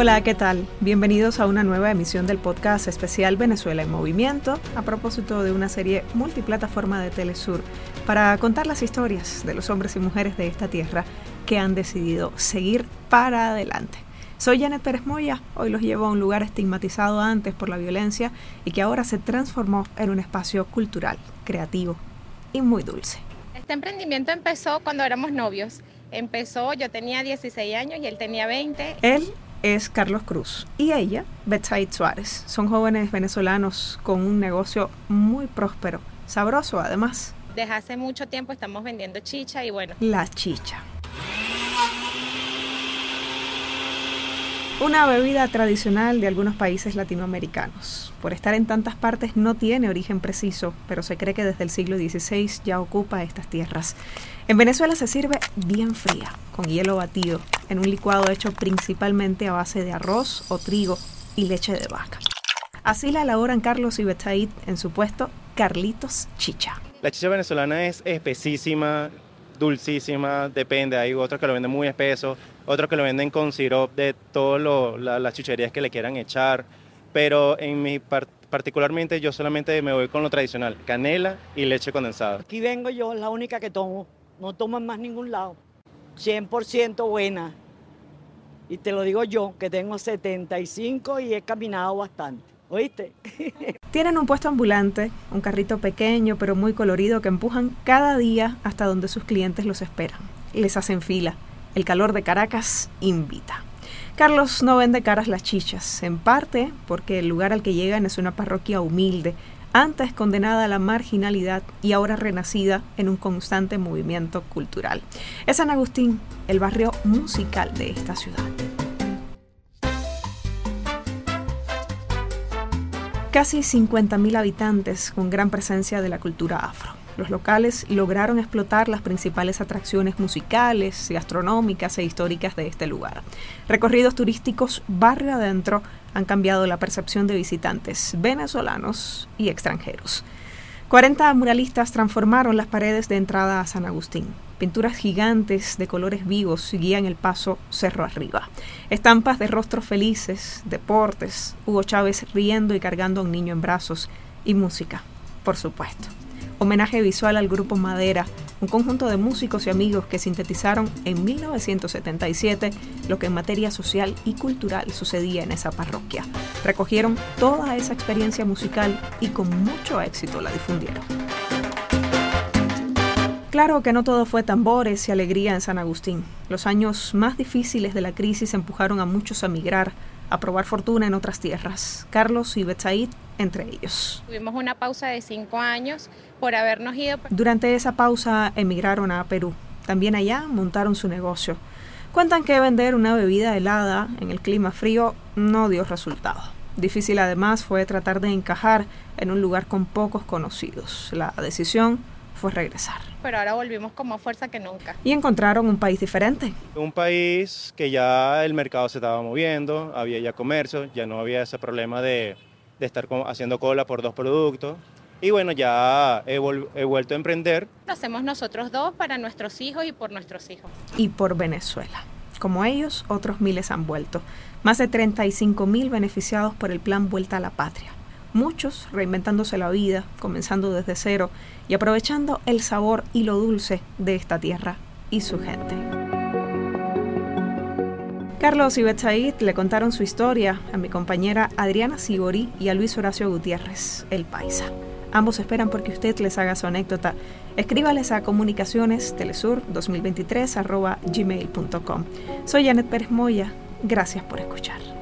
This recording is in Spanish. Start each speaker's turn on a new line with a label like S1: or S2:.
S1: Hola, ¿qué tal? Bienvenidos a una nueva emisión del podcast especial Venezuela en Movimiento, a propósito de una serie multiplataforma de Telesur, para contar las historias de los hombres y mujeres de esta tierra que han decidido seguir para adelante. Soy Janet Pérez Moya, hoy los llevo a un lugar estigmatizado antes por la violencia y que ahora se transformó en un espacio cultural, creativo y muy dulce.
S2: Este emprendimiento empezó cuando éramos novios. Empezó, yo tenía 16 años y él tenía 20.
S1: Él es Carlos Cruz y ella, Betsaid Suárez. Son jóvenes venezolanos con un negocio muy próspero, sabroso además.
S2: Desde hace mucho tiempo estamos vendiendo chicha y bueno.
S1: La chicha. Una bebida tradicional de algunos países latinoamericanos. Por estar en tantas partes no tiene origen preciso, pero se cree que desde el siglo XVI ya ocupa estas tierras. En Venezuela se sirve bien fría, con hielo batido, en un licuado hecho principalmente a base de arroz o trigo y leche de vaca. Así la elaboran Carlos y Betsaid en su puesto Carlitos Chicha.
S3: La chicha venezolana es espesísima, dulcísima, depende, hay otros que lo venden muy espeso, otros que lo venden con sirop de todas las chucherías que le quieran echar, pero en mi particularmente yo solamente me voy con lo tradicional, canela y leche condensada.
S4: Aquí vengo yo, la única que tomo, no tomo en más ningún lado, 100% buena. Y te lo digo yo, que tengo 75 y he caminado bastante. ¿Oíste?
S1: Tienen un puesto ambulante, un carrito pequeño pero muy colorido que empujan cada día hasta donde sus clientes los esperan. Les hacen fila. El calor de Caracas invita. Carlos no vende caras las chichas, en parte porque el lugar al que llegan es una parroquia humilde, antes condenada a la marginalidad y ahora renacida en un constante movimiento cultural. Es San Agustín, el barrio musical de esta ciudad. Casi 50.000 habitantes con gran presencia de la cultura afro. Los locales lograron explotar las principales atracciones musicales, gastronómicas e históricas de este lugar. Recorridos turísticos barrio adentro han cambiado la percepción de visitantes venezolanos y extranjeros. 40 muralistas transformaron las paredes de entrada a San Agustín. Pinturas gigantes de colores vivos guían el paso cerro arriba. Estampas de rostros felices, deportes, Hugo Chávez riendo y cargando a un niño en brazos y música, por supuesto. Homenaje visual al grupo Madera, un conjunto de músicos y amigos que sintetizaron en 1977 lo que en materia social y cultural sucedía en esa parroquia. Recogieron toda esa experiencia musical y con mucho éxito la difundieron. Claro que no todo fue tambores y alegría en San Agustín. Los años más difíciles de la crisis empujaron a muchos a migrar, a probar fortuna en otras tierras. Carlos y Betsaid entre ellos.
S2: Tuvimos una pausa de cinco años por habernos ido.
S1: Durante esa pausa emigraron a Perú. También allá montaron su negocio. Cuentan que vender una bebida helada en el clima frío no dio resultado. Difícil además fue tratar de encajar en un lugar con pocos conocidos. La decisión fue regresar.
S2: Pero ahora volvimos con más fuerza que nunca.
S1: Y encontraron un país diferente.
S3: Un país que ya el mercado se estaba moviendo, había ya comercio, ya no había ese problema de, de estar haciendo cola por dos productos. Y bueno, ya he, he, vuelto a emprender.
S2: Lo hacemos nosotros dos para nuestros hijos y por nuestros hijos.
S1: Y por Venezuela. Como ellos, otros miles han vuelto. Más de 35 mil beneficiados por el plan Vuelta a la Patria muchos reinventándose la vida, comenzando desde cero y aprovechando el sabor y lo dulce de esta tierra y su gente. Carlos y Betsaid le contaron su historia a mi compañera Adriana Sigori y a Luis Horacio Gutiérrez, el paisa. Ambos esperan porque usted les haga su anécdota. Escríbales a comunicaciones telesur 2023 gmail.com. Soy Janet Pérez Moya. Gracias por escuchar.